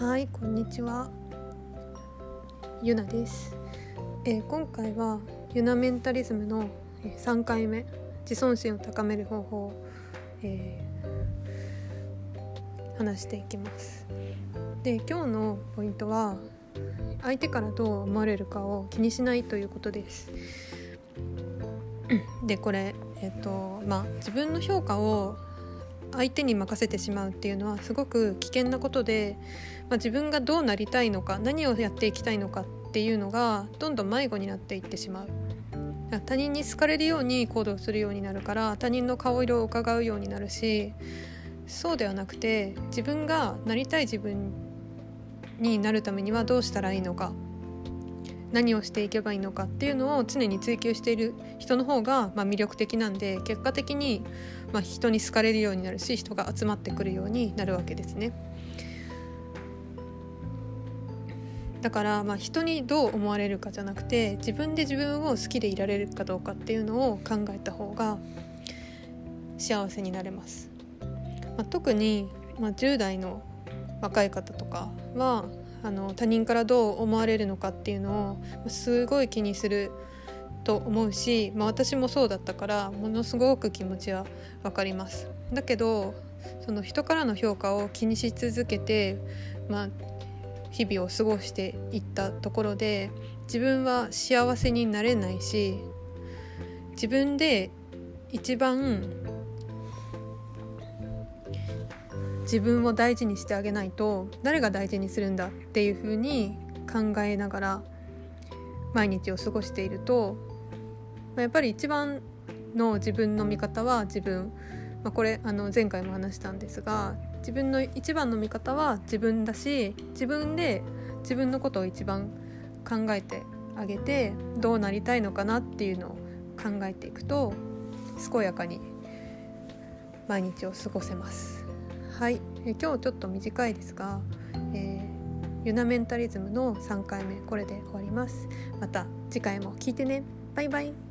はいこんにちは。ゆなです、えー今回はユナメンタリズムの3回目自尊心を高める方法を、えー話していきます。で今日のポイントは相手からどう思われるかを気にしないということです。でこれえっ、とまあ自分の評価を相手に任せてしまうっていうのはすごく危険なことで、まあ、自分がどうなりたいのか何をやっていきたいのかっていうのがどんどん迷子になっていってしまう。他人に好かれるように行動するようになるから他人の顔色を伺うようになるしそうではなくて自分がなりたい自分になるためにはどうしたらいいのか。何をしていけばいいのかっていうのを常に追求している人の方が、まあ、魅力的なんで結果的に、まあ、人に好かれるようになるし人が集まってくるようになるわけですね。だから、まあ、人にどう思われるかじゃなくて自分で自分を好きでいられるかどうかっていうのを考えた方が幸せになれます。まあ、特に、まあ、10代の若い方とかはあの他人からどう思われるのかっていうのをすごい気にすると思うし、まあ、私もそうだったからものすごく気持ちは分かります。だけどその人からの評価を気にし続けて、まあ、日々を過ごしていったところで自分は幸せになれないし自分で一番自分を大事にしてあげないと誰が大事にするんだっていうふうに考えながら毎日を過ごしていると、ま、やっぱり一番の自分の味方は自分、まあ、これあの前回も話したんですが自分の一番の味方は自分だし自分で自分のことを一番考えてあげてどうなりたいのかなっていうのを考えていくと健やかに毎日を過ごせます。はい、え今日ちょっと短いですが、えーユナメンタリズムの3回目これで終わります。また次回も聞いてね。バイバイ。